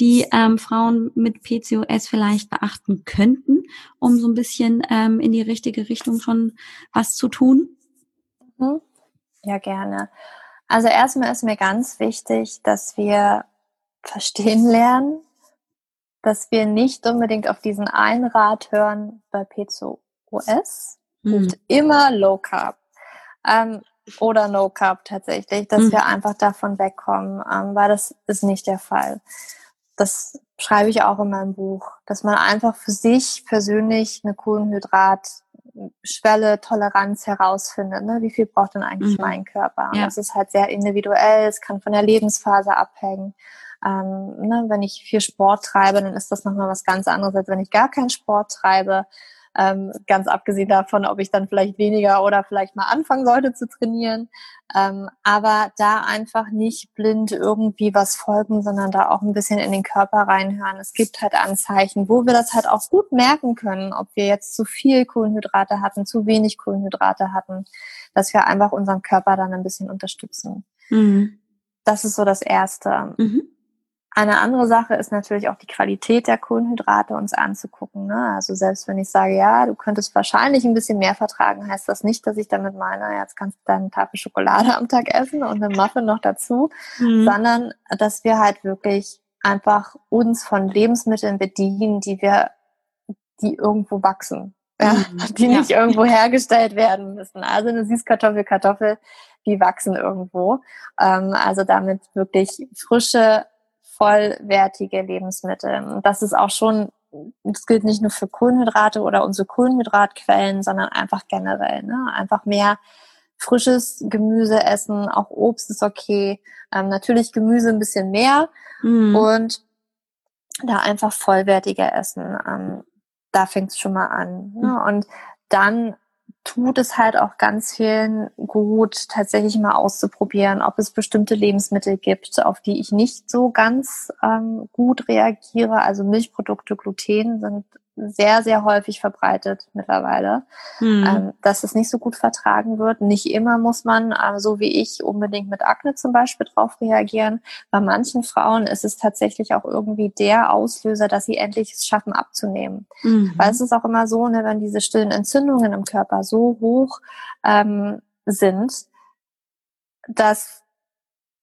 die ähm, Frauen mit PCOS vielleicht beachten könnten, um so ein bisschen ähm, in die richtige Richtung schon was zu tun? Mhm. Ja, gerne. Also erstmal ist mir ganz wichtig, dass wir verstehen lernen, dass wir nicht unbedingt auf diesen einen Rat hören bei PCOS. Mhm. Immer Low Carb. Ähm, oder No Carb tatsächlich, dass mhm. wir einfach davon wegkommen, ähm, weil das ist nicht der Fall. Das schreibe ich auch in meinem Buch, dass man einfach für sich persönlich eine Kohlenhydratschwelle, Toleranz herausfindet. Ne? Wie viel braucht denn eigentlich mhm. mein Körper? Ja. Das ist halt sehr individuell, es kann von der Lebensphase abhängen. Ähm, ne, wenn ich viel Sport treibe, dann ist das nochmal was ganz anderes, als wenn ich gar keinen Sport treibe. Ähm, ganz abgesehen davon, ob ich dann vielleicht weniger oder vielleicht mal anfangen sollte zu trainieren. Ähm, aber da einfach nicht blind irgendwie was folgen, sondern da auch ein bisschen in den Körper reinhören. Es gibt halt Anzeichen, wo wir das halt auch gut merken können, ob wir jetzt zu viel Kohlenhydrate hatten, zu wenig Kohlenhydrate hatten, dass wir einfach unseren Körper dann ein bisschen unterstützen. Mhm. Das ist so das Erste. Mhm. Eine andere Sache ist natürlich auch die Qualität der Kohlenhydrate uns anzugucken. Ne? Also selbst wenn ich sage, ja, du könntest wahrscheinlich ein bisschen mehr vertragen, heißt das nicht, dass ich damit meine, jetzt kannst du deine Tafel Schokolade am Tag essen und eine Muffin noch dazu, mhm. sondern dass wir halt wirklich einfach uns von Lebensmitteln bedienen, die wir, die irgendwo wachsen. Ja, mhm. (laughs) die nicht irgendwo hergestellt werden müssen. Also eine Süßkartoffel, Kartoffel, die wachsen irgendwo. Ähm, also damit wirklich frische vollwertige Lebensmittel. Und das ist auch schon, das gilt nicht nur für Kohlenhydrate oder unsere Kohlenhydratquellen, sondern einfach generell. Ne? Einfach mehr frisches Gemüse essen, auch Obst ist okay. Ähm, natürlich Gemüse ein bisschen mehr mhm. und da einfach vollwertiger essen. Ähm, da fängt es schon mal an. Ne? Mhm. Und dann tut es halt auch ganz vielen gut, tatsächlich mal auszuprobieren, ob es bestimmte Lebensmittel gibt, auf die ich nicht so ganz ähm, gut reagiere. Also Milchprodukte, Gluten sind sehr, sehr häufig verbreitet mittlerweile, hm. ähm, dass es nicht so gut vertragen wird. Nicht immer muss man, äh, so wie ich, unbedingt mit Akne zum Beispiel drauf reagieren. Bei manchen Frauen ist es tatsächlich auch irgendwie der Auslöser, dass sie endlich es schaffen abzunehmen. Mhm. Weil es ist auch immer so, ne, wenn diese stillen Entzündungen im Körper so hoch ähm, sind, dass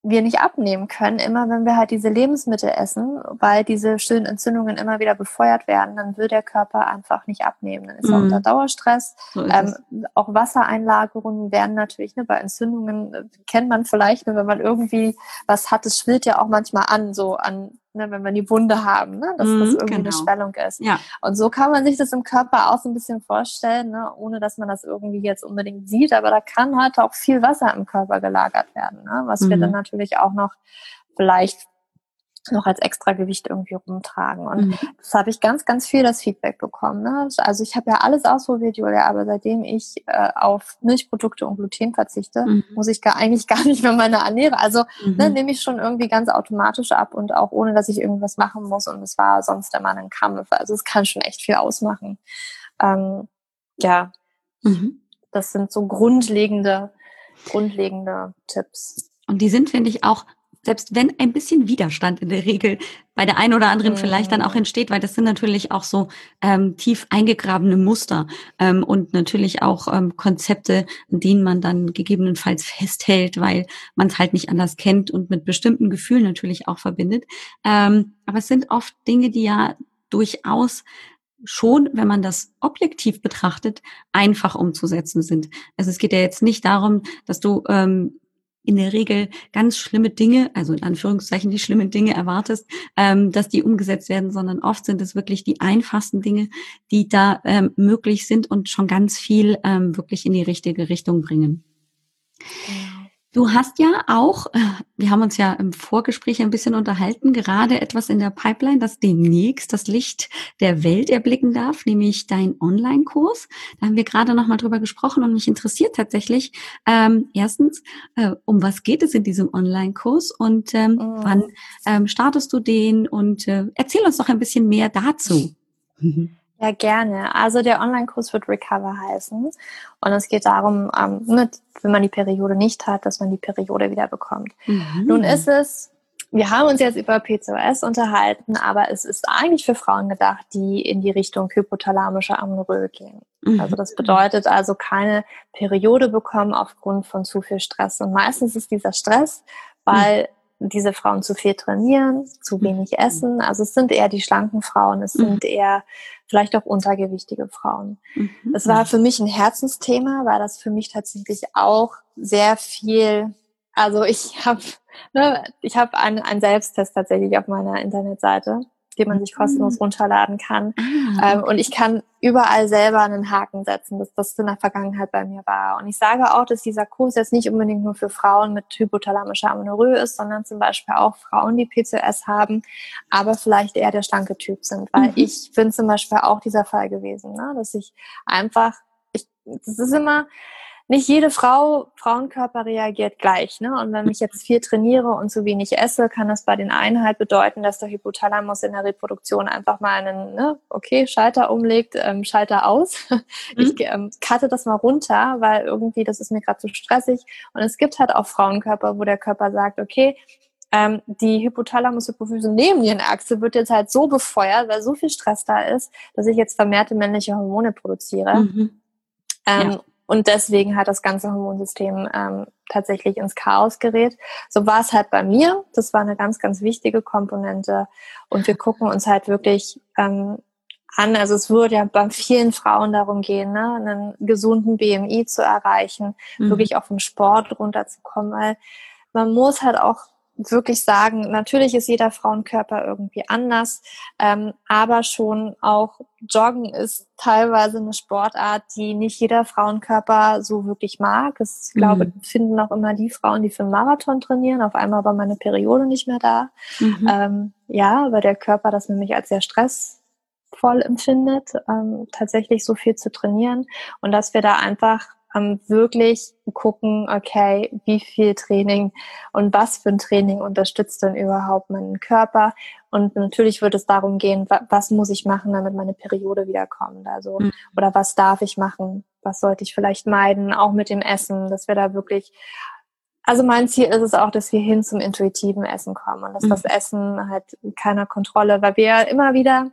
wir nicht abnehmen können, immer wenn wir halt diese Lebensmittel essen, weil diese stillen Entzündungen immer wieder befeuert werden, dann will der Körper einfach nicht abnehmen. Dann ist er unter mhm. Dauerstress. So ähm, auch Wassereinlagerungen werden natürlich, ne, bei Entzündungen äh, kennt man vielleicht, ne, wenn man irgendwie was hat, es schwillt ja auch manchmal an, so an ne, wenn wir die Wunde haben, ne, dass mm, das irgendwie genau. eine Schwellung ist. Ja. Und so kann man sich das im Körper auch so ein bisschen vorstellen, ne, ohne dass man das irgendwie jetzt unbedingt sieht. Aber da kann halt auch viel Wasser im Körper gelagert werden, ne, was mhm. wir dann mhm. natürlich auch noch vielleicht noch als extra Gewicht irgendwie rumtragen. Und mhm. das habe ich ganz, ganz viel das Feedback bekommen. Ne? Also ich habe ja alles ausprobiert, Julia, aber seitdem ich äh, auf Milchprodukte und Gluten verzichte, mhm. muss ich gar, eigentlich gar nicht mehr meine Ernähre. Also mhm. ne, nehme ich schon irgendwie ganz automatisch ab und auch ohne, dass ich irgendwas machen muss. Und es war sonst immer ein Kampf. Also es kann schon echt viel ausmachen. Ähm, ja, mhm. das sind so grundlegende, grundlegende Tipps. Und die sind, finde ich, auch selbst wenn ein bisschen Widerstand in der Regel bei der einen oder anderen mhm. vielleicht dann auch entsteht, weil das sind natürlich auch so ähm, tief eingegrabene Muster ähm, und natürlich auch ähm, Konzepte, an denen man dann gegebenenfalls festhält, weil man es halt nicht anders kennt und mit bestimmten Gefühlen natürlich auch verbindet. Ähm, aber es sind oft Dinge, die ja durchaus schon, wenn man das objektiv betrachtet, einfach umzusetzen sind. Also es geht ja jetzt nicht darum, dass du ähm, in der Regel ganz schlimme Dinge, also in Anführungszeichen die schlimmen Dinge erwartest, ähm, dass die umgesetzt werden, sondern oft sind es wirklich die einfachsten Dinge, die da ähm, möglich sind und schon ganz viel ähm, wirklich in die richtige Richtung bringen. Ja. Du hast ja auch, äh, wir haben uns ja im Vorgespräch ein bisschen unterhalten, gerade etwas in der Pipeline, das demnächst das Licht der Welt erblicken darf, nämlich dein Online-Kurs. Da haben wir gerade noch mal drüber gesprochen und mich interessiert tatsächlich ähm, erstens, äh, um was geht es in diesem Online-Kurs und ähm, oh. wann ähm, startest du den und äh, erzähl uns doch ein bisschen mehr dazu. (laughs) Ja, gerne. Also der Online-Kurs wird Recover heißen. Und es geht darum, ähm, wenn man die Periode nicht hat, dass man die Periode wieder bekommt. Mhm. Nun ist es, wir haben uns jetzt über PCOS unterhalten, aber es ist eigentlich für Frauen gedacht, die in die Richtung hypothalamische Amenorrhoe gehen. Mhm. Also das bedeutet also keine Periode bekommen aufgrund von zu viel Stress. Und meistens ist dieser Stress, weil mhm diese Frauen zu viel trainieren, zu mhm. wenig essen. Also es sind eher die schlanken Frauen, es sind mhm. eher vielleicht auch untergewichtige Frauen. Mhm. Es war für mich ein Herzensthema, weil das für mich tatsächlich auch sehr viel, also ich habe ne, ich habe einen, einen Selbsttest tatsächlich auf meiner Internetseite den man sich kostenlos mhm. runterladen kann. Ah. Ähm, und ich kann überall selber einen Haken setzen, dass das in der Vergangenheit bei mir war. Und ich sage auch, dass dieser Kurs jetzt nicht unbedingt nur für Frauen mit hypothalamischer Amenorrhoe ist, sondern zum Beispiel auch Frauen, die PCOS haben, aber vielleicht eher der schlanke Typ sind. Weil mhm. ich bin zum Beispiel auch dieser Fall gewesen, ne? dass ich einfach, ich, das ist immer, nicht jede Frau, Frauenkörper reagiert gleich. Ne? Und wenn ich jetzt viel trainiere und zu wenig esse, kann das bei den einen halt bedeuten, dass der Hypothalamus in der Reproduktion einfach mal einen, ne, okay, Schalter umlegt, ähm, Schalter aus. (laughs) Mhm. Ich ähm, cutte das mal runter, weil irgendwie das ist mir gerade zu stressig. Und es gibt halt auch Frauenkörper, wo der Körper sagt, okay, ähm, die Hypothalamus-Hypophyse-Nebennierenachse wird jetzt halt so befeuert, weil so viel Stress da ist, dass ich jetzt vermehrte männliche Hormone produziere. Mhm. Ähm, ja. Und deswegen hat das ganze Hormonsystem ähm, tatsächlich ins Chaos gerät. So war es halt bei mir. Das war eine ganz, ganz wichtige Komponente. Und wir gucken uns halt wirklich ähm, an. Also es würde ja bei vielen Frauen darum gehen, ne, einen gesunden BMI zu erreichen, mhm. wirklich auch vom Sport runterzukommen, weil man muss halt auch wirklich sagen, natürlich ist jeder Frauenkörper irgendwie anders, ähm, aber schon auch Joggen ist teilweise eine Sportart, die nicht jeder Frauenkörper so wirklich mag. Ich glaube, mhm. finden auch immer die Frauen, die für einen Marathon trainieren. Auf einmal war meine Periode nicht mehr da. Mhm. Ähm, ja, weil der Körper das nämlich als sehr stressvoll empfindet, ähm, tatsächlich so viel zu trainieren und dass wir da einfach ähm, wirklich gucken, okay, wie viel Training und was für ein Training unterstützt denn überhaupt meinen Körper. Und natürlich wird es darum gehen, was muss ich machen, damit meine Periode wiederkommt. Also, mhm. oder was darf ich machen? Was sollte ich vielleicht meiden? Auch mit dem Essen, dass wir da wirklich also mein Ziel ist es auch, dass wir hin zum intuitiven Essen kommen und dass mhm. das Essen halt keiner Kontrolle, weil wir immer wieder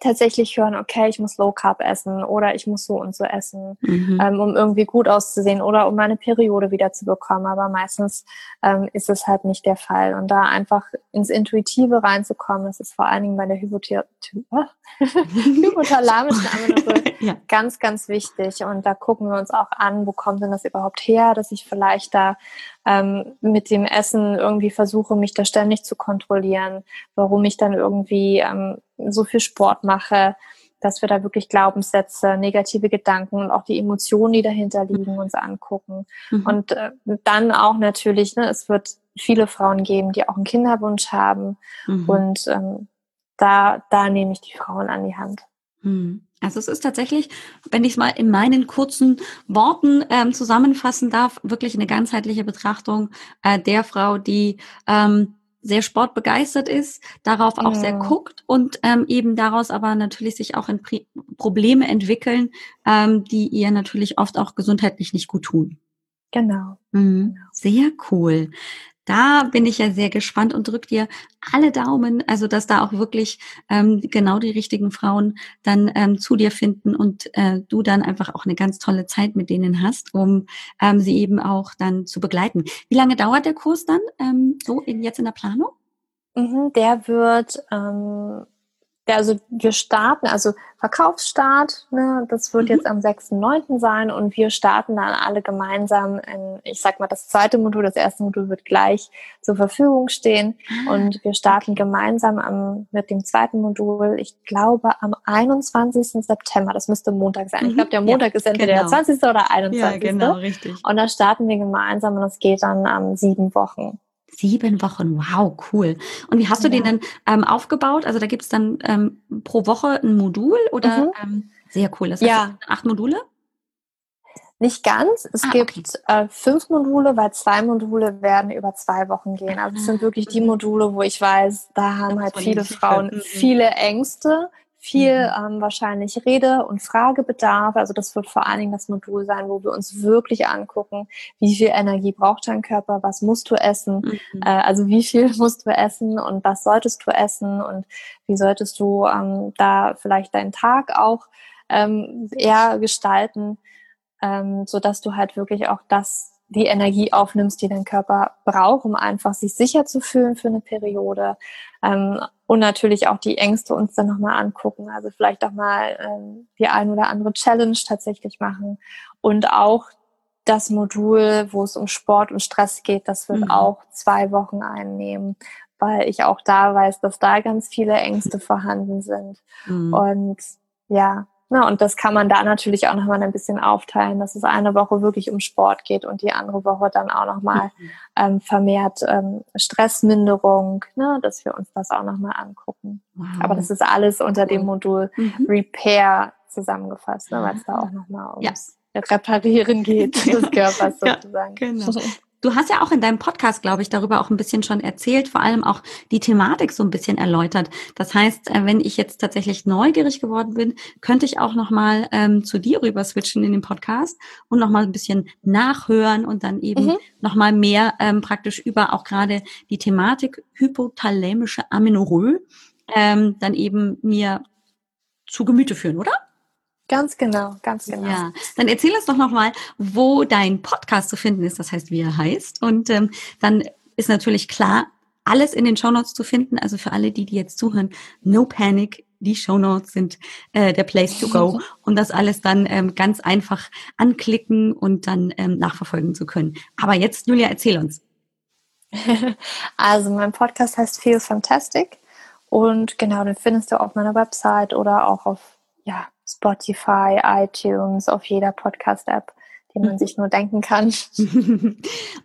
tatsächlich hören, okay, ich muss Low Carb essen oder ich muss so und so essen, mhm. ähm, um irgendwie gut auszusehen oder um meine Periode wieder zu bekommen. Aber meistens ähm, ist es halt nicht der Fall. Und da einfach ins Intuitive reinzukommen, das ist vor allen Dingen bei der (laughs) hypothalamischen Amenorrhoe (laughs) ja. ganz, ganz wichtig. Und da gucken wir uns auch an, wo kommt denn das überhaupt her, dass ich vielleicht da ähm, mit dem Essen irgendwie versuche, mich da ständig zu kontrollieren, warum ich dann irgendwie ähm, so viel Sport mache, dass wir da wirklich Glaubenssätze, negative Gedanken und auch die Emotionen, die dahinter liegen, uns angucken. Mhm. Und äh, dann auch natürlich, ne, es wird viele Frauen geben, die auch einen Kinderwunsch haben. Mhm. Und ähm, da, da nehme ich die Frauen an die Hand. Mhm. Also es ist tatsächlich, wenn ich es mal in meinen kurzen Worten ähm, zusammenfassen darf, wirklich eine ganzheitliche Betrachtung äh, der Frau, die ähm, sehr sportbegeistert ist, darauf auch ja. sehr guckt und ähm, eben daraus aber natürlich sich auch in Pri Probleme entwickeln, ähm, die ihr natürlich oft auch gesundheitlich nicht gut tun. Genau. Mhm. genau. Sehr cool. Da bin ich ja sehr gespannt und drück dir alle Daumen, also dass da auch wirklich ähm, genau die richtigen Frauen dann ähm, zu dir finden und äh, du dann einfach auch eine ganz tolle Zeit mit denen hast, um ähm, sie eben auch dann zu begleiten. Wie lange dauert der Kurs dann ähm, so in, jetzt in der Planung? Mhm, der wird ähm, ja, also wir starten, also Verkaufsstart, ne, das wird mhm. jetzt am 6.9. sein und wir starten dann alle gemeinsam in, ich sag mal, das zweite Modul, das erste Modul wird gleich zur Verfügung stehen ah, und wir starten okay. gemeinsam am, mit dem zweiten Modul, ich glaube am 21. September, das müsste Montag sein. Mhm. Ich glaube, der Montag ja, ist entweder genau. der 20. oder 21. Ja, genau, richtig. Und da starten wir gemeinsam und es geht dann am um, sieben Wochen. Sieben Wochen, wow, cool. Und wie hast du ja. den dann ähm, aufgebaut? Also da gibt es dann ähm, pro Woche ein Modul oder mhm. ähm, sehr cool. Das heißt, ja. acht Module? Nicht ganz. Es ah, gibt okay. äh, fünf Module, weil zwei Module werden über zwei Wochen gehen. Also es sind wirklich die ah. Module, wo ich weiß, da haben halt viele Frauen viele Ängste, viel mhm. ähm, wahrscheinlich Rede- und Fragebedarf. Also das wird vor allen Dingen das Modul sein, wo wir uns wirklich angucken, wie viel Energie braucht dein Körper, was musst du essen, mhm. äh, also wie viel (laughs) musst du essen und was solltest du essen und wie solltest du ähm, da vielleicht deinen Tag auch ähm, eher gestalten, ähm, so dass du halt wirklich auch das die Energie aufnimmst, die dein Körper braucht, um einfach sich sicher zu fühlen für eine Periode. Ähm, und natürlich auch die Ängste uns dann nochmal angucken. Also vielleicht auch mal ähm, die ein oder andere Challenge tatsächlich machen. Und auch das Modul, wo es um Sport und Stress geht, das wird mhm. auch zwei Wochen einnehmen, weil ich auch da weiß, dass da ganz viele Ängste vorhanden sind. Mhm. Und ja, na, und das kann man da natürlich auch nochmal ein bisschen aufteilen, dass es eine Woche wirklich um Sport geht und die andere Woche dann auch nochmal mhm. ähm, vermehrt ähm, Stressminderung, ne, dass wir uns das auch nochmal angucken. Wow. Aber das ist alles unter dem Modul mhm. Repair zusammengefasst, ne, weil es da auch nochmal ums ja. Reparieren geht (laughs) des Körpers sozusagen. Ja, genau. Du hast ja auch in deinem Podcast, glaube ich, darüber auch ein bisschen schon erzählt, vor allem auch die Thematik so ein bisschen erläutert. Das heißt, äh, wenn ich jetzt tatsächlich neugierig geworden bin, könnte ich auch nochmal ähm, zu dir rüber switchen in den Podcast und nochmal ein bisschen nachhören und dann eben mhm. nochmal mehr ähm, praktisch über auch gerade die Thematik hypothalämische Amenorrhoe ähm, dann eben mir zu Gemüte führen, oder? Ganz genau, ganz genau. Ja, dann erzähl uns doch nochmal, wo dein Podcast zu finden ist, das heißt, wie er heißt. Und ähm, dann ist natürlich klar, alles in den Shownotes zu finden. Also für alle, die, die jetzt zuhören, no panic. Die Shownotes sind äh, der Place to go (laughs) und das alles dann ähm, ganz einfach anklicken und dann ähm, nachverfolgen zu können. Aber jetzt, Julia, erzähl uns. (laughs) Also mein Podcast heißt Feel Fantastic und genau, den findest du auf meiner Website oder auch auf ja, Spotify, iTunes, auf jeder Podcast-App, die man mhm. sich nur denken kann. (laughs)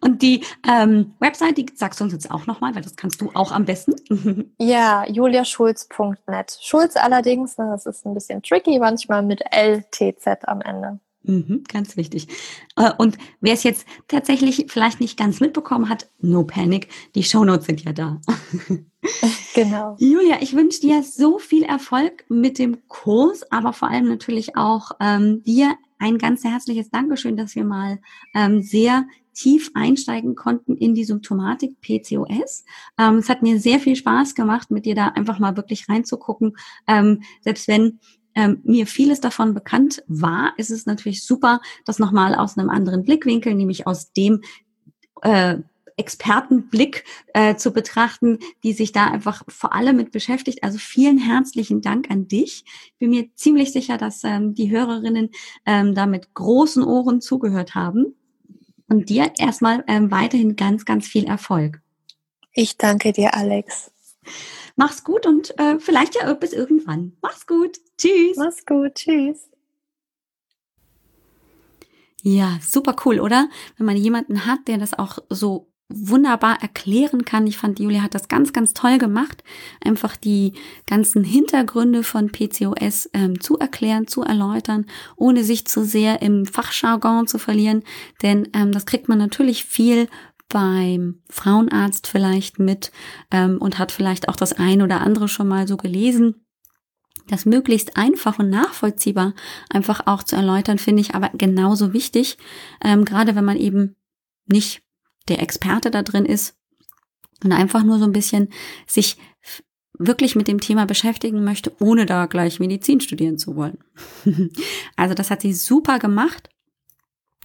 Und die ähm, Website, die sagst du uns jetzt auch nochmal, weil das kannst du auch am besten. (laughs) ja, juliaschulz.net. Schulz allerdings, ne, das ist ein bisschen tricky, manchmal mit LTZ am Ende. Mhm, ganz wichtig. Äh, und wer es jetzt tatsächlich vielleicht nicht ganz mitbekommen hat, no panic, die Shownotes sind ja da. (laughs) Genau. Julia, ich wünsche dir so viel Erfolg mit dem Kurs, aber vor allem natürlich auch ähm, dir ein ganz herzliches Dankeschön, dass wir mal ähm, sehr tief einsteigen konnten in die Symptomatik PCOS. Ähm, es hat mir sehr viel Spaß gemacht, mit dir da einfach mal wirklich reinzugucken. Ähm, selbst wenn ähm, mir vieles davon bekannt war, ist es natürlich super, das nochmal aus einem anderen Blickwinkel, nämlich aus dem äh, Expertenblick äh, zu betrachten, die sich da einfach vor allem mit beschäftigt. Also vielen herzlichen Dank an dich. Ich bin mir ziemlich sicher, dass ähm, die Hörerinnen ähm, da mit großen Ohren zugehört haben. Und dir erstmal ähm, weiterhin ganz, ganz viel Erfolg. Ich danke dir, Alex. Mach's gut und äh, vielleicht ja bis irgendwann. Mach's gut. Tschüss. Mach's gut. Tschüss. Ja, super cool, oder? Wenn man jemanden hat, der das auch so wunderbar erklären kann. Ich fand, Julia hat das ganz, ganz toll gemacht, einfach die ganzen Hintergründe von PCOS ähm, zu erklären, zu erläutern, ohne sich zu sehr im Fachjargon zu verlieren. Denn ähm, das kriegt man natürlich viel beim Frauenarzt vielleicht mit ähm, und hat vielleicht auch das ein oder andere schon mal so gelesen. Das möglichst einfach und nachvollziehbar einfach auch zu erläutern, finde ich aber genauso wichtig, ähm, gerade wenn man eben nicht der Experte da drin ist und einfach nur so ein bisschen sich wirklich mit dem Thema beschäftigen möchte, ohne da gleich Medizin studieren zu wollen. (laughs) also das hat sie super gemacht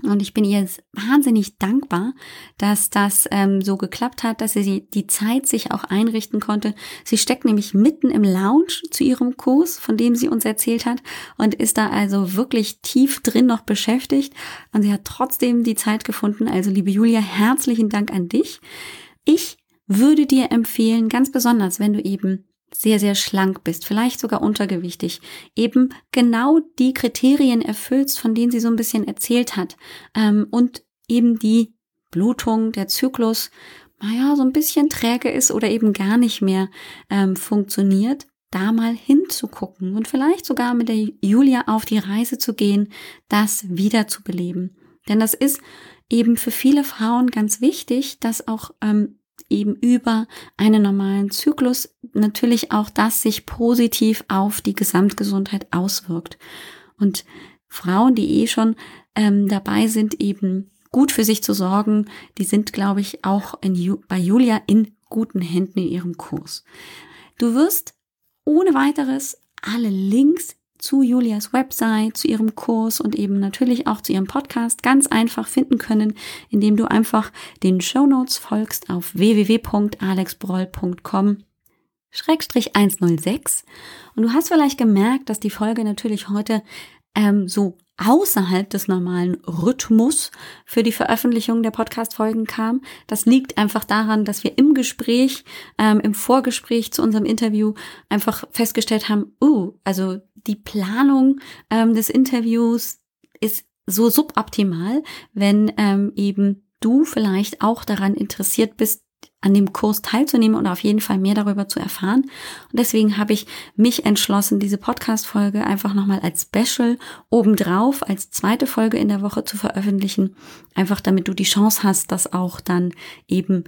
und ich bin ihr wahnsinnig dankbar, dass das ähm, so geklappt hat, dass sie die Zeit sich auch einrichten konnte. Sie steckt nämlich mitten im Lounge zu ihrem Kurs, von dem sie uns erzählt hat, und ist da also wirklich tief drin noch beschäftigt. Und sie hat trotzdem die Zeit gefunden. Also liebe Julia, herzlichen Dank an dich. Ich würde dir empfehlen, ganz besonders, wenn du eben sehr, sehr schlank bist, vielleicht sogar untergewichtig, eben genau die Kriterien erfüllst, von denen sie so ein bisschen erzählt hat, ähm, und eben die Blutung, der Zyklus, naja, so ein bisschen träge ist oder eben gar nicht mehr ähm, funktioniert, da mal hinzugucken und vielleicht sogar mit der Julia auf die Reise zu gehen, das wieder zu beleben. Denn das ist eben für viele Frauen ganz wichtig, dass auch ähm, eben über einen normalen Zyklus natürlich auch das sich positiv auf die Gesamtgesundheit auswirkt. Und Frauen, die eh schon ähm, dabei sind, eben gut für sich zu sorgen, die sind, glaube ich, auch in, bei Julia in guten Händen in ihrem Kurs. Du wirst ohne weiteres alle Links zu Julias Website, zu ihrem Kurs und eben natürlich auch zu ihrem Podcast ganz einfach finden können, indem du einfach den Show Notes folgst auf www.alexbroll.com Schrägstrich 106 und du hast vielleicht gemerkt, dass die Folge natürlich heute ähm, so außerhalb des normalen Rhythmus für die Veröffentlichung der Podcast-Folgen kam. Das liegt einfach daran, dass wir im Gespräch, ähm, im Vorgespräch zu unserem Interview einfach festgestellt haben, uh, also die Planung ähm, des Interviews ist so suboptimal, wenn ähm, eben du vielleicht auch daran interessiert bist, an dem Kurs teilzunehmen und auf jeden Fall mehr darüber zu erfahren. Und deswegen habe ich mich entschlossen, diese Podcast-Folge einfach nochmal als Special obendrauf, als zweite Folge in der Woche zu veröffentlichen. Einfach damit du die Chance hast, das auch dann eben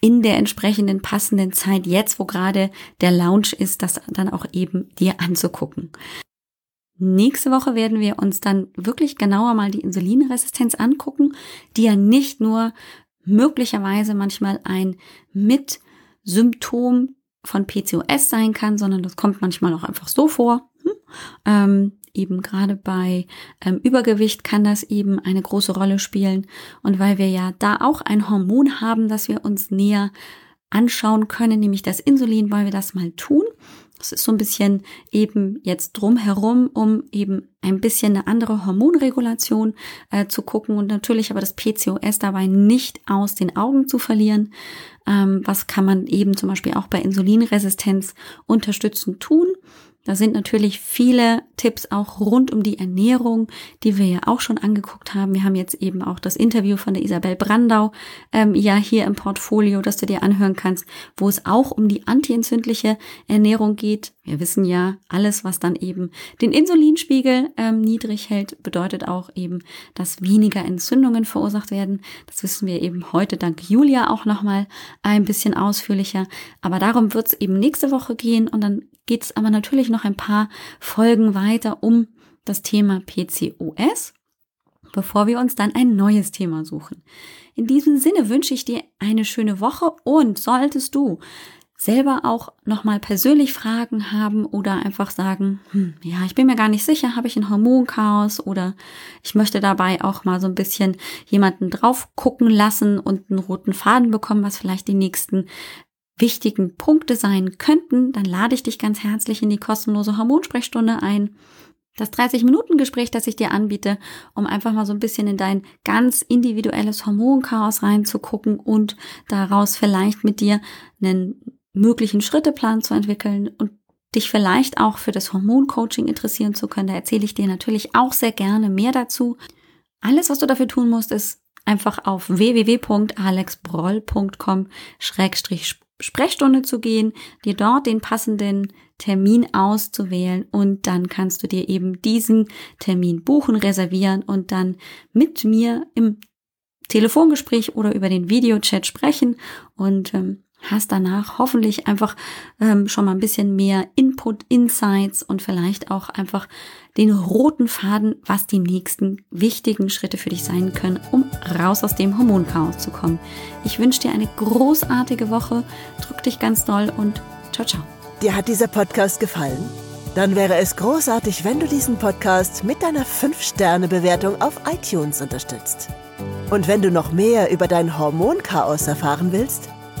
in der entsprechenden passenden Zeit, jetzt wo gerade der Lounge ist, das dann auch eben dir anzugucken. Nächste Woche werden wir uns dann wirklich genauer mal die Insulinresistenz angucken, die ja nicht nur möglicherweise manchmal ein Mitsymptom von PCOS sein kann, sondern das kommt manchmal auch einfach so vor. Hm? Ähm, eben gerade bei ähm, Übergewicht kann das eben eine große Rolle spielen. Und weil wir ja da auch ein Hormon haben, das wir uns näher anschauen können, nämlich das Insulin, wollen wir das mal tun. Das ist so ein bisschen eben jetzt drumherum, um eben ein bisschen eine andere Hormonregulation äh, zu gucken und natürlich aber das PCOS dabei nicht aus den Augen zu verlieren. Ähm, was kann man eben zum Beispiel auch bei Insulinresistenz unterstützend tun? Da sind natürlich viele Tipps auch rund um die Ernährung, die wir ja auch schon angeguckt haben. Wir haben jetzt eben auch das Interview von der Isabel Brandau ähm, ja hier im Portfolio, das du dir anhören kannst, wo es auch um die antientzündliche Ernährung geht. Wir wissen ja, alles, was dann eben den Insulinspiegel ähm, niedrig hält, bedeutet auch eben, dass weniger Entzündungen verursacht werden. Das wissen wir eben heute dank Julia auch nochmal ein bisschen ausführlicher. Aber darum wird es eben nächste Woche gehen und dann geht es aber natürlich noch ein paar Folgen weiter um das Thema PCOS, bevor wir uns dann ein neues Thema suchen. In diesem Sinne wünsche ich dir eine schöne Woche und solltest du selber auch nochmal persönlich Fragen haben oder einfach sagen, hm, ja, ich bin mir gar nicht sicher, habe ich ein Hormonchaos oder ich möchte dabei auch mal so ein bisschen jemanden drauf gucken lassen und einen roten Faden bekommen, was vielleicht die nächsten wichtigen Punkte sein könnten, dann lade ich dich ganz herzlich in die kostenlose Hormonsprechstunde ein. Das 30-Minuten-Gespräch, das ich dir anbiete, um einfach mal so ein bisschen in dein ganz individuelles Hormonchaos reinzugucken und daraus vielleicht mit dir einen möglichen Schritteplan zu entwickeln und dich vielleicht auch für das Hormoncoaching interessieren zu können. Da erzähle ich dir natürlich auch sehr gerne mehr dazu. Alles, was du dafür tun musst, ist einfach auf www.alexbroll.com Sprechstunde zu gehen, dir dort den passenden Termin auszuwählen und dann kannst du dir eben diesen Termin buchen, reservieren und dann mit mir im Telefongespräch oder über den Videochat sprechen und ähm, hast danach hoffentlich einfach ähm, schon mal ein bisschen mehr Input, Insights und vielleicht auch einfach den roten Faden, was die nächsten wichtigen Schritte für dich sein können, um raus aus dem Hormonchaos zu kommen. Ich wünsche dir eine großartige Woche, drück dich ganz doll und ciao, ciao. Dir hat dieser Podcast gefallen? Dann wäre es großartig, wenn du diesen Podcast mit deiner 5-Sterne-Bewertung auf iTunes unterstützt. Und wenn du noch mehr über dein Hormonchaos erfahren willst,